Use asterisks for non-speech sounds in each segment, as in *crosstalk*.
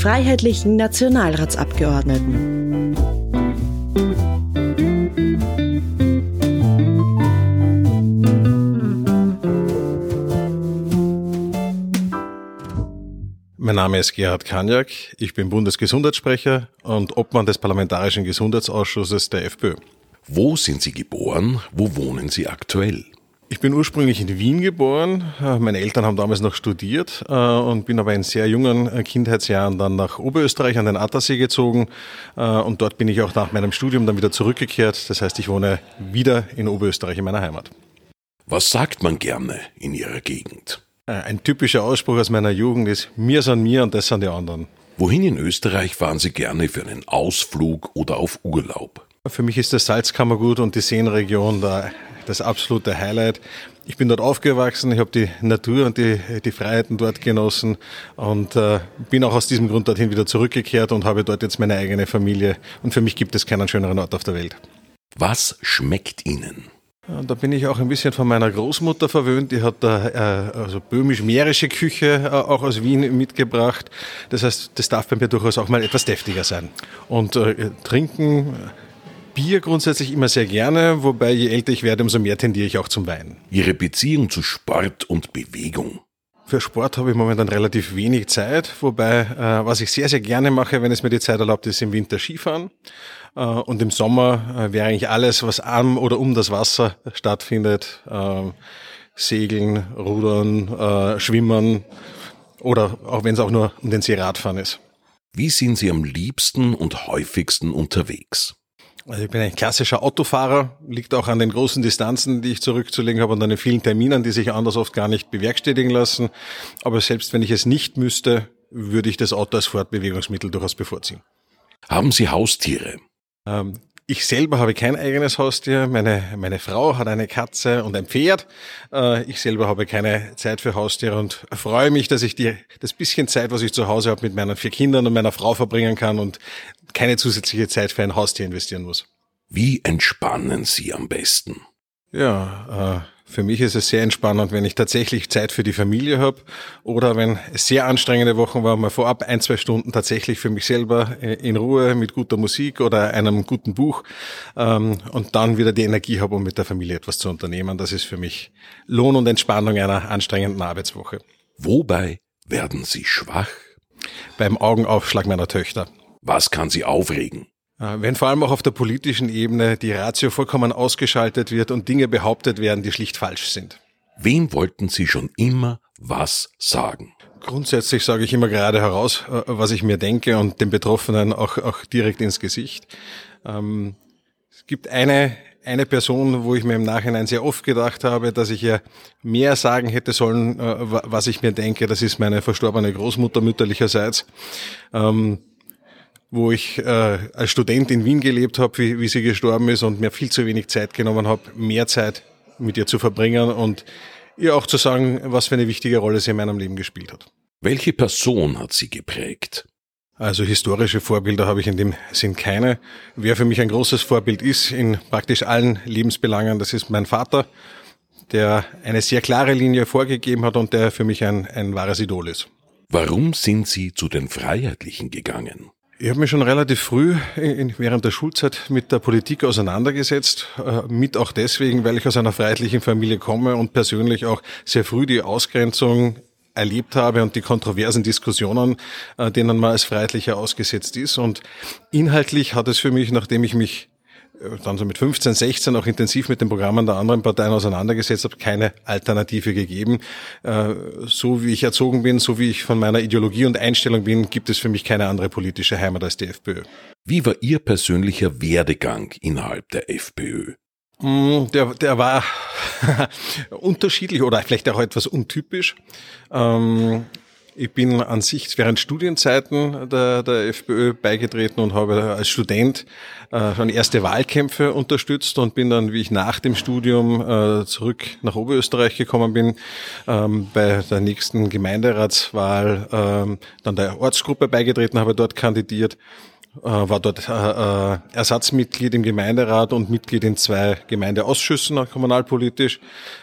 freiheitlichen Nationalratsabgeordneten. Mein Name ist Gerhard Kanjak, ich bin Bundesgesundheitssprecher und Obmann des Parlamentarischen Gesundheitsausschusses der FPÖ. Wo sind Sie geboren? Wo wohnen Sie aktuell? Ich bin ursprünglich in Wien geboren. Äh, meine Eltern haben damals noch studiert äh, und bin aber in sehr jungen äh, Kindheitsjahren dann nach Oberösterreich an den Attersee gezogen. Und dort bin ich auch nach meinem Studium dann wieder zurückgekehrt. Das heißt, ich wohne wieder in Oberösterreich in meiner Heimat. Was sagt man gerne in Ihrer Gegend? Ein typischer Ausspruch aus meiner Jugend ist, mir sind mir und das sind die anderen. Wohin in Österreich fahren Sie gerne für einen Ausflug oder auf Urlaub? Für mich ist das Salzkammergut und die Seenregion da das absolute Highlight. Ich bin dort aufgewachsen, ich habe die Natur und die, die Freiheiten dort genossen und äh, bin auch aus diesem Grund dorthin wieder zurückgekehrt und habe dort jetzt meine eigene Familie. Und für mich gibt es keinen schöneren Ort auf der Welt. Was schmeckt Ihnen? Da bin ich auch ein bisschen von meiner Großmutter verwöhnt. Die hat da äh, also böhmisch-mährische Küche äh, auch aus Wien mitgebracht. Das heißt, das darf bei mir durchaus auch mal etwas deftiger sein. Und äh, trinken Bier grundsätzlich immer sehr gerne, wobei je älter ich werde, umso mehr tendiere ich auch zum Wein. Ihre Beziehung zu Sport und Bewegung? Für Sport habe ich momentan relativ wenig Zeit, wobei äh, was ich sehr, sehr gerne mache, wenn es mir die Zeit erlaubt, ist im Winter Skifahren. Äh, und im Sommer äh, wäre eigentlich alles, was am oder um das Wasser stattfindet, äh, Segeln, Rudern, äh, Schwimmen oder auch wenn es auch nur um den See Radfahren ist. Wie sind Sie am liebsten und häufigsten unterwegs? Also ich bin ein klassischer Autofahrer, liegt auch an den großen Distanzen, die ich zurückzulegen habe und an den vielen Terminen, die sich anders oft gar nicht bewerkstelligen lassen. Aber selbst wenn ich es nicht müsste, würde ich das Auto als Fortbewegungsmittel durchaus bevorziehen. Haben Sie Haustiere? Ähm, ich selber habe kein eigenes Haustier. Meine, meine Frau hat eine Katze und ein Pferd. Äh, ich selber habe keine Zeit für Haustiere und freue mich, dass ich die, das bisschen Zeit, was ich zu Hause habe, mit meinen vier Kindern und meiner Frau verbringen kann und keine zusätzliche Zeit für ein Haustier investieren muss. Wie entspannen Sie am besten? Ja, äh, für mich ist es sehr entspannend, wenn ich tatsächlich Zeit für die Familie habe oder wenn es sehr anstrengende Wochen war, mal vorab ein, zwei Stunden tatsächlich für mich selber äh, in Ruhe mit guter Musik oder einem guten Buch ähm, und dann wieder die Energie habe, um mit der Familie etwas zu unternehmen. Das ist für mich Lohn und Entspannung einer anstrengenden Arbeitswoche. Wobei werden Sie schwach? Beim Augenaufschlag meiner Töchter. Was kann Sie aufregen? Äh, wenn vor allem auch auf der politischen Ebene die Ratio vollkommen ausgeschaltet wird und Dinge behauptet werden, die schlicht falsch sind. Wem wollten Sie schon immer was sagen? Grundsätzlich sage ich immer gerade heraus, äh, was ich mir denke und den Betroffenen auch, auch direkt ins Gesicht. Ähm, es gibt eine, eine Person, wo ich mir im Nachhinein sehr oft gedacht habe, dass ich ja mehr sagen hätte sollen, äh, was ich mir denke. Das ist meine verstorbene Großmutter mütterlicherseits. Ähm, wo ich äh, als Student in Wien gelebt habe, wie, wie sie gestorben ist und mir viel zu wenig Zeit genommen habe, mehr Zeit mit ihr zu verbringen und ihr auch zu sagen, was für eine wichtige Rolle sie in meinem Leben gespielt hat. Welche Person hat sie geprägt? Also historische Vorbilder habe ich in dem Sinn keine. Wer für mich ein großes Vorbild ist in praktisch allen Lebensbelangen, das ist mein Vater, der eine sehr klare Linie vorgegeben hat und der für mich ein, ein wahres Idol ist. Warum sind Sie zu den Freiheitlichen gegangen? Ich habe mich schon relativ früh in, während der Schulzeit mit der Politik auseinandergesetzt, äh, mit auch deswegen, weil ich aus einer freiheitlichen Familie komme und persönlich auch sehr früh die Ausgrenzung erlebt habe und die kontroversen Diskussionen, äh, denen man als Freiheitlicher ausgesetzt ist. Und inhaltlich hat es für mich, nachdem ich mich dann so mit 15, 16 auch intensiv mit den Programmen der anderen Parteien auseinandergesetzt habe, keine Alternative gegeben. Äh, so wie ich erzogen bin, so wie ich von meiner Ideologie und Einstellung bin, gibt es für mich keine andere politische Heimat als die FPÖ. Wie war Ihr persönlicher Werdegang innerhalb der FPÖ? Mm, der, der war *laughs* unterschiedlich oder vielleicht auch etwas untypisch. Ähm, ich bin an sich während Studienzeiten der, der FPÖ beigetreten und habe als Student äh, schon erste Wahlkämpfe unterstützt und bin dann, wie ich nach dem Studium äh, zurück nach Oberösterreich gekommen bin, ähm, bei der nächsten Gemeinderatswahl ähm, dann der Ortsgruppe beigetreten, habe dort kandidiert äh, war dort äh, äh, Ersatzmitglied im Gemeinderat und Mitglied in zwei Gemeindeausschüssen kommunalpolitisch.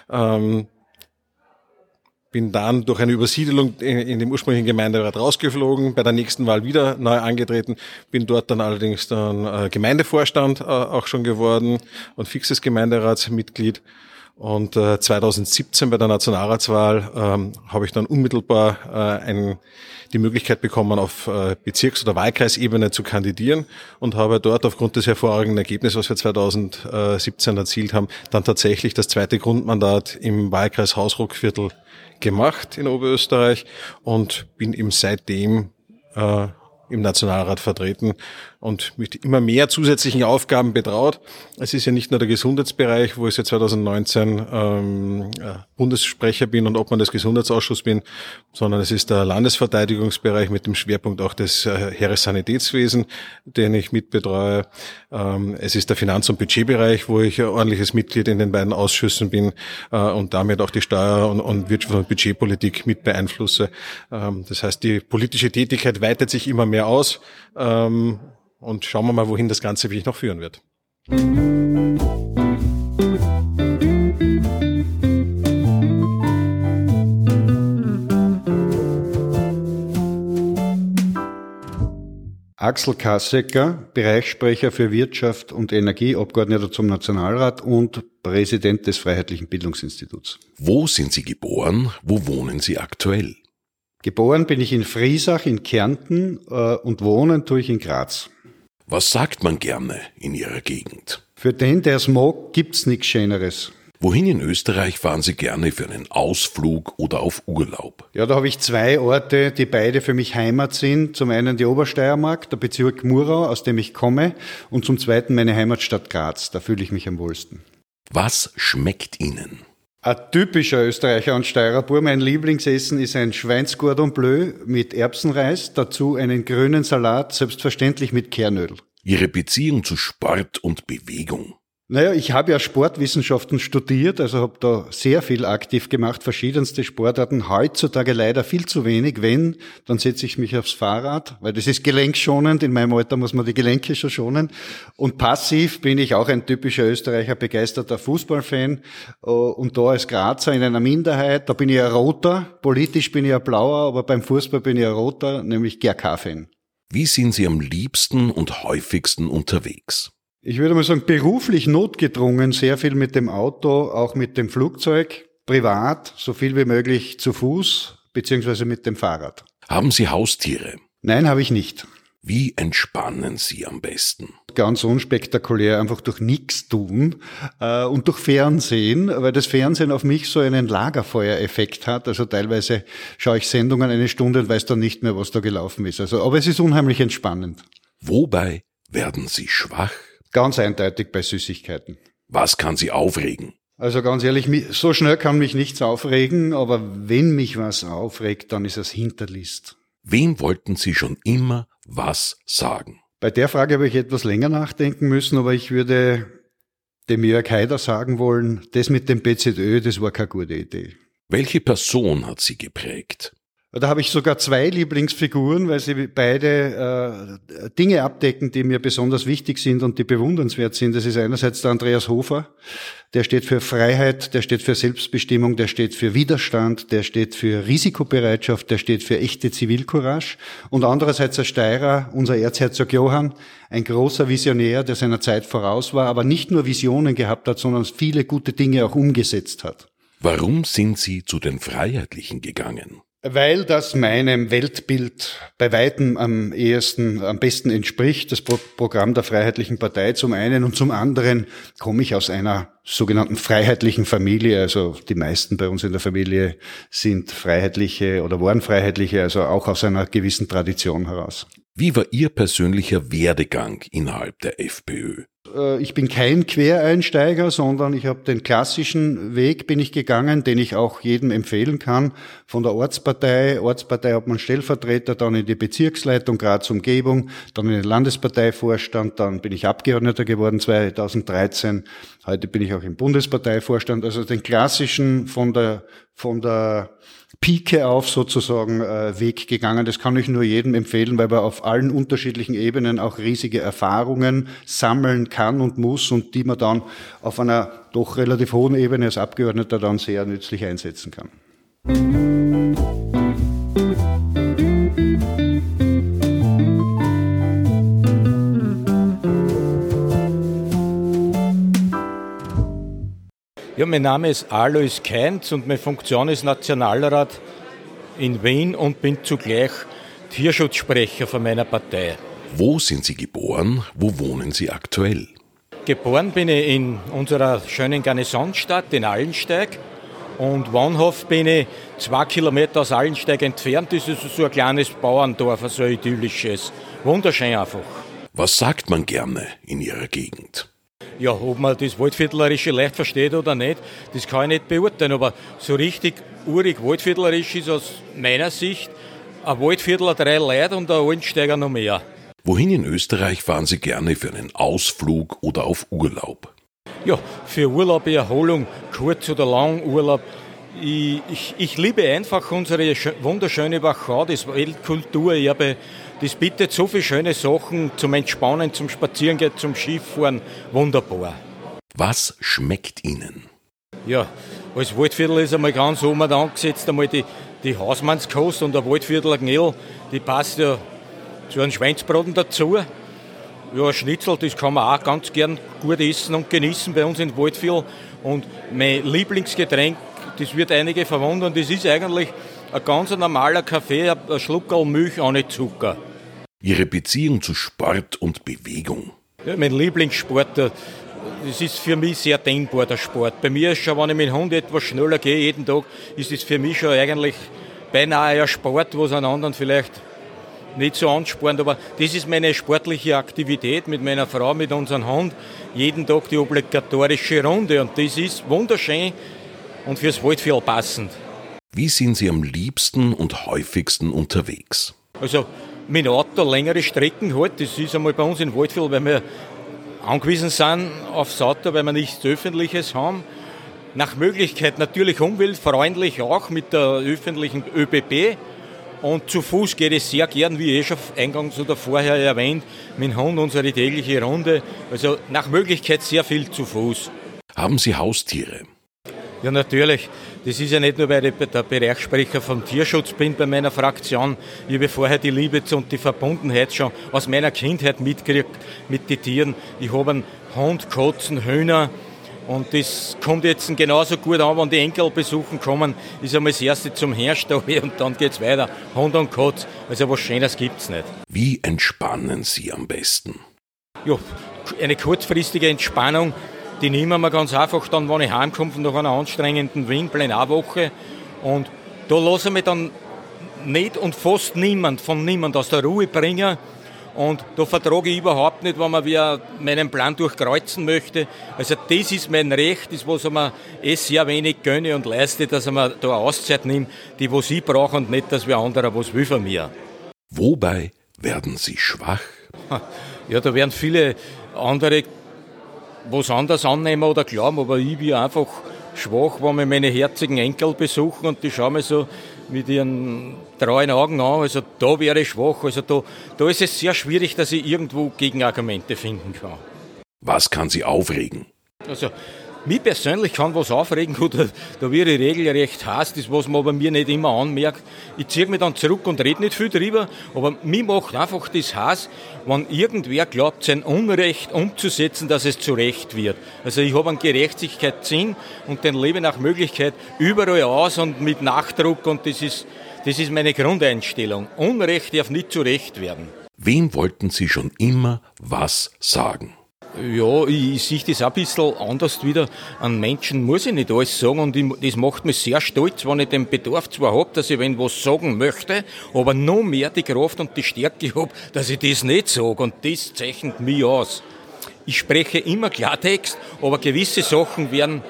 Ähm, bin dann durch eine Übersiedelung in, in dem ursprünglichen Gemeinderat rausgeflogen, bei der nächsten Wahl wieder neu angetreten, bin dort dann allerdings dann äh, Gemeindevorstand äh, auch schon geworden und fixes Gemeinderatsmitglied. Und äh, 2017 bei der Nationalratswahl ähm, habe ich dann unmittelbar äh, ein, die Möglichkeit bekommen, auf äh, Bezirks- oder Wahlkreisebene zu kandidieren und habe dort aufgrund des hervorragenden Ergebnisses, was wir 2017 erzielt haben, dann tatsächlich das zweite Grundmandat im Wahlkreis Hausruckviertel gemacht in Oberösterreich und bin eben seitdem äh, im Nationalrat vertreten und mit immer mehr zusätzlichen Aufgaben betraut. Es ist ja nicht nur der Gesundheitsbereich, wo ich seit 2019 ähm, Bundessprecher bin und ob man des Gesundheitsausschusses bin, sondern es ist der Landesverteidigungsbereich mit dem Schwerpunkt auch des äh, Heeressanitätswesen, den ich mitbetreue. Ähm, es ist der Finanz- und Budgetbereich, wo ich ein ordentliches Mitglied in den beiden Ausschüssen bin äh, und damit auch die Steuer- und, und Wirtschafts- und Budgetpolitik mit beeinflusse. Ähm, das heißt, die politische Tätigkeit weitet sich immer mehr aus. Ähm, und schauen wir mal, wohin das Ganze wirklich noch führen wird. Axel Kassecker, Bereichssprecher für Wirtschaft und Energie, Abgeordneter zum Nationalrat und Präsident des Freiheitlichen Bildungsinstituts. Wo sind Sie geboren? Wo wohnen Sie aktuell? Geboren bin ich in Friesach in Kärnten äh, und wohnen tue ich in Graz. Was sagt man gerne in Ihrer Gegend? Für den, der es mag, gibt's nichts Schöneres. Wohin in Österreich fahren Sie gerne für einen Ausflug oder auf Urlaub? Ja, da habe ich zwei Orte, die beide für mich Heimat sind. Zum einen die Obersteiermark, der Bezirk Murau, aus dem ich komme, und zum zweiten meine Heimatstadt Graz. Da fühle ich mich am wohlsten. Was schmeckt Ihnen? Ein typischer Österreicher und Steirer Bur. Mein Lieblingsessen ist ein Schweinsgordon Bleu mit Erbsenreis, dazu einen grünen Salat, selbstverständlich mit Kernöl. Ihre Beziehung zu Sport und Bewegung? Naja, ich habe ja Sportwissenschaften studiert, also habe da sehr viel aktiv gemacht, verschiedenste Sportarten. Heutzutage leider viel zu wenig. Wenn, dann setze ich mich aufs Fahrrad, weil das ist gelenkschonend. In meinem Alter muss man die Gelenke schon schonen. Und passiv bin ich auch ein typischer Österreicher, begeisterter Fußballfan. Äh, und da als Grazer in einer Minderheit, da bin ich ein Roter. Politisch bin ich ein Blauer, aber beim Fußball bin ich ein Roter, nämlich GRK-Fan. Wie sind Sie am liebsten und häufigsten unterwegs? Ich würde mal sagen, beruflich notgedrungen, sehr viel mit dem Auto, auch mit dem Flugzeug, privat, so viel wie möglich zu Fuß, beziehungsweise mit dem Fahrrad. Haben Sie Haustiere? Nein, habe ich nicht. Wie entspannen Sie am besten? Ganz unspektakulär, einfach durch nichts tun äh, und durch Fernsehen, weil das Fernsehen auf mich so einen Lagerfeuereffekt hat. Also teilweise schaue ich Sendungen eine Stunde und weiß dann nicht mehr, was da gelaufen ist. Also, aber es ist unheimlich entspannend. Wobei werden Sie schwach? Ganz eindeutig bei Süßigkeiten. Was kann Sie aufregen? Also ganz ehrlich, so schnell kann mich nichts aufregen, aber wenn mich was aufregt, dann ist es Hinterlist. Wem wollten Sie schon immer was sagen? Bei der Frage habe ich etwas länger nachdenken müssen, aber ich würde dem Jörg Haider sagen wollen, das mit dem BZÖ, das war keine gute Idee. Welche Person hat Sie geprägt? Da habe ich sogar zwei Lieblingsfiguren, weil sie beide äh, Dinge abdecken, die mir besonders wichtig sind und die bewundernswert sind. Das ist einerseits der Andreas Hofer, der steht für Freiheit, der steht für Selbstbestimmung, der steht für Widerstand, der steht für Risikobereitschaft, der steht für echte Zivilcourage. Und andererseits der Steirer, unser Erzherzog Johann, ein großer Visionär, der seiner Zeit voraus war, aber nicht nur Visionen gehabt hat, sondern viele gute Dinge auch umgesetzt hat. Warum sind Sie zu den Freiheitlichen gegangen? Weil das meinem Weltbild bei weitem am ehesten, am besten entspricht, das Programm der Freiheitlichen Partei zum einen und zum anderen komme ich aus einer sogenannten freiheitlichen Familie. Also die meisten bei uns in der Familie sind freiheitliche oder waren freiheitliche, also auch aus einer gewissen Tradition heraus. Wie war Ihr persönlicher Werdegang innerhalb der FPÖ? Äh, ich bin kein Quereinsteiger, sondern ich habe den klassischen Weg bin ich gegangen, den ich auch jedem empfehlen kann. Von der Ortspartei, Ortspartei hat man Stellvertreter, dann in die Bezirksleitung Graz Umgebung, dann in den Landesparteivorstand, dann bin ich Abgeordneter geworden 2013. Heute bin ich auch im Bundesparteivorstand. Also den klassischen von der von der Pike auf sozusagen äh, Weg gegangen. Das kann ich nur jedem empfehlen, weil man auf allen unterschiedlichen Ebenen auch riesige Erfahrungen sammeln kann und muss und die man dann auf einer doch relativ hohen Ebene als Abgeordneter dann sehr nützlich einsetzen kann. Mein Name ist Alois Keinz und meine Funktion ist Nationalrat in Wien und bin zugleich Tierschutzsprecher von meiner Partei. Wo sind Sie geboren? Wo wohnen Sie aktuell? Geboren bin ich in unserer schönen Garnisonstadt in Allensteig und wohnhaft bin ich zwei Kilometer aus Allensteig entfernt. Das ist so ein kleines Bauerndorf, so ein idyllisches. Wunderschön einfach. Was sagt man gerne in Ihrer Gegend? Ja, ob man das Waldviertlerische leicht versteht oder nicht, das kann ich nicht beurteilen. Aber so richtig urig Waldviertlerisch ist aus meiner Sicht ein Waldviertler drei Leute und ein Altensteiger noch mehr. Wohin in Österreich fahren Sie gerne für einen Ausflug oder auf Urlaub? Ja, für Urlaub, Erholung, kurz oder lang Urlaub. Ich, ich, ich liebe einfach unsere wunderschöne Wachau, das Weltkulturerbe. Das bietet so viele schöne Sachen zum Entspannen, zum Spazierengehen, zum Skifahren. Wunderbar. Was schmeckt Ihnen? Ja, als Waldviertel ist einmal ganz oben angesetzt, einmal die, die Hausmannskost und der Waldviertler Gnädel, die passt ja zu einem Schweinsbraten dazu. Ja, Schnitzel, das kann man auch ganz gern gut essen und genießen bei uns in Waldviertel. Und mein Lieblingsgetränk, das wird einige verwundern, das ist eigentlich ein ganz normaler Kaffee, ein Schluckerl Milch ohne Zucker. Ihre Beziehung zu Sport und Bewegung? Ja, mein Lieblingssport, äh, das ist für mich sehr dehnbar, der Sport. Bei mir ist schon, wenn ich mit dem Hund etwas schneller gehe, jeden Tag, ist es für mich schon eigentlich beinahe ein Sport, was einen anderen vielleicht nicht so anspornt, aber das ist meine sportliche Aktivität mit meiner Frau, mit unserem Hund. Jeden Tag die obligatorische Runde und das ist wunderschön und fürs Waldviertel passend. Wie sind Sie am liebsten und häufigsten unterwegs? Also mit Auto längere Strecken halt, das ist einmal bei uns in Waldviertel, weil wir angewiesen sind aufs Auto, weil wir nichts Öffentliches haben. Nach Möglichkeit natürlich umweltfreundlich auch mit der öffentlichen ÖBB. Und zu Fuß geht es sehr gern, wie eh schon eingangs oder vorher erwähnt, mit dem Hund unsere tägliche Runde. Also nach Möglichkeit sehr viel zu Fuß. Haben Sie Haustiere? Ja, natürlich. Das ist ja nicht nur, weil ich der Bereichssprecher vom Tierschutz bin bei meiner Fraktion. Ich habe vorher die Liebe und die Verbundenheit schon aus meiner Kindheit mitgekriegt mit den Tieren. Ich habe einen Hund, Katzen, Hühner. Und das kommt jetzt genauso gut an, wenn die Enkel besuchen kommen, ist einmal das erste zum Herstall *laughs* und dann geht es weiter. Hund und Katz. Also was Schönes gibt es nicht. Wie entspannen Sie am besten? Ja, eine kurzfristige Entspannung die nehmen wir ganz einfach dann, wenn ich heimkomme nach einer anstrengenden Windplenarwoche. Und da lasse ich mich dann nicht und fast niemand von niemand aus der Ruhe bringen. Und da vertrage ich überhaupt nicht, wenn man wieder meinen Plan durchkreuzen möchte. Also das ist mein Recht, das was ich mir eh sehr wenig gönne und leiste, dass ich mir da eine Auszeit nehme, die was ich brauche und nicht, dass wer anderer was will von mir. Wobei werden Sie schwach? Ja, da werden viele andere was anders annehmen oder glauben, aber ich bin einfach schwach, wenn wir meine herzigen Enkel besuchen und die schauen mir so mit ihren treuen Augen an. Also da wäre ich schwach. Also da, da ist es sehr schwierig, dass ich irgendwo Gegenargumente finden kann. Was kann Sie aufregen? Also mich persönlich kann was aufregen, oder da wäre ich regelrecht Hass, das was man bei mir nicht immer anmerkt. Ich ziehe mich dann zurück und rede nicht viel drüber, aber mich macht einfach das Hass, wenn irgendwer glaubt, sein Unrecht umzusetzen, dass es zurecht wird. Also ich habe einen Gerechtigkeitssinn und den lebe nach Möglichkeit überall aus und mit Nachdruck und das ist, das ist meine Grundeinstellung. Unrecht darf nicht zurecht werden. Wem wollten Sie schon immer was sagen? Ja, ich, sehe das auch ein bisschen anders wieder. An Menschen muss ich nicht alles sagen und ich, das macht mich sehr stolz, wenn ich den Bedarf zwar habe, dass ich wenn was sagen möchte, aber noch mehr die Kraft und die Stärke habe, dass ich das nicht sage und das zeichnet mich aus. Ich spreche immer Klartext, aber gewisse Sachen werden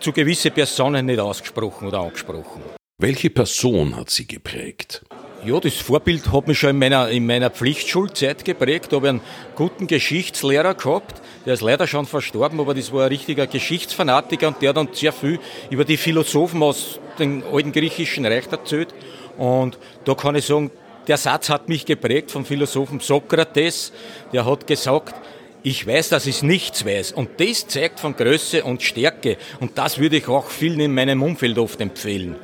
zu gewissen Personen nicht ausgesprochen oder angesprochen. Welche Person hat Sie geprägt? Ja, das Vorbild hat mich schon in meiner, in meiner Pflichtschulzeit geprägt. Da habe ich einen guten Geschichtslehrer gehabt. Der ist leider schon verstorben, aber das war ein richtiger Geschichtsfanatiker und der hat dann sehr viel über die Philosophen aus dem alten griechischen Reich erzählt. Und da kann ich sagen, der Satz hat mich geprägt vom Philosophen Sokrates. Der hat gesagt, ich weiß, dass ich nichts weiß. Und das zeigt von Größe und Stärke. Und das würde ich auch vielen in meinem Umfeld oft empfehlen.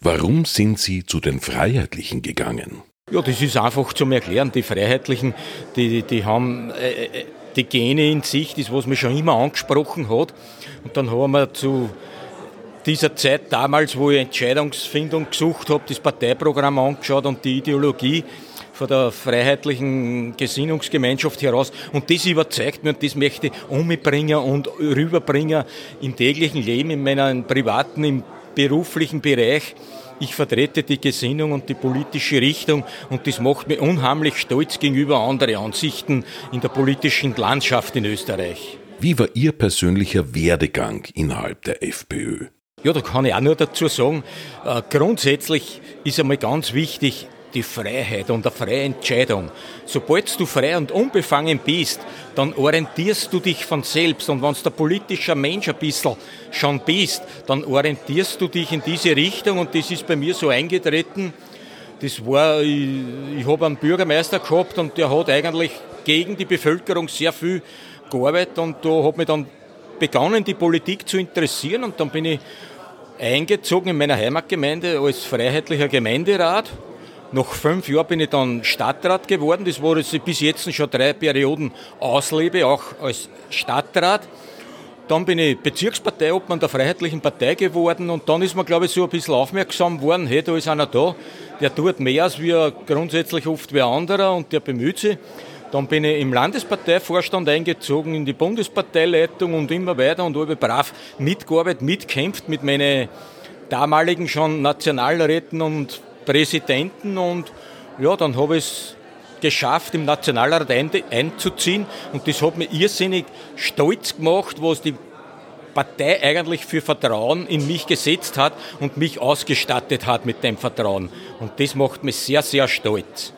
Warum sind Sie zu den Freiheitlichen gegangen? Ja, das ist einfach zum Erklären. Die Freiheitlichen, die, die haben äh, äh, die Gene in sich, das was mich schon immer angesprochen hat. Und dann haben wir zu dieser Zeit damals, wo ich Entscheidungsfindung gesucht habe, das Parteiprogramm angeschaut und die Ideologie von der freiheitlichen Gesinnungsgemeinschaft heraus. Und das überzeugt mich und das möchte ich umbringen und rüberbringen im täglichen Leben, in meinem privaten, im beruflichen Bereich. Ich vertrete die Gesinnung und die politische Richtung und das macht mich unheimlich stolz gegenüber anderen Ansichten in der politischen Landschaft in Österreich. Wie war Ihr persönlicher Werdegang innerhalb der FPÖ? Ja, da kann ich auch nur dazu sagen, äh, grundsätzlich ist einmal ganz wichtig, die Freiheit und eine freie Entscheidung. Sobald du frei und unbefangen bist, dann orientierst du dich von selbst. Und wenn du der politischer Mensch ein bisschen schon bist, dann orientierst du dich in diese Richtung. Und das ist bei mir so eingetreten. Das war, ich, ich habe einen Bürgermeister gehabt und der hat eigentlich gegen die Bevölkerung sehr viel gearbeitet. Und da hat mich dann begonnen, die Politik zu interessieren. Und dann bin ich eingezogen in meiner Heimatgemeinde als freiheitlicher Gemeinderat nach fünf Jahren bin ich dann Stadtrat geworden. Das war jetzt bis jetzt schon drei Perioden auslebe, auch als Stadtrat. Dann bin ich Bezirksparteiobmann der Freiheitlichen Partei geworden und dann ist man, glaube ich, so ein bisschen aufmerksam worden, hey, da ist einer da, der tut mehr als wir grundsätzlich oft wie anderer und der bemüht sich. Dann bin ich im Landesparteivorstand eingezogen, in die Bundesparteileitung und immer weiter und habe brav mitgearbeitet, mitkämpft mit meinen damaligen schon Nationalräten und Präsidenten und ja, dann habe ich es geschafft, im Nationalrat einzuziehen und das hat mich irrsinnig stolz gemacht, was die Partei eigentlich für Vertrauen in mich gesetzt hat und mich ausgestattet hat mit dem Vertrauen. Und das macht mich sehr, sehr stolz.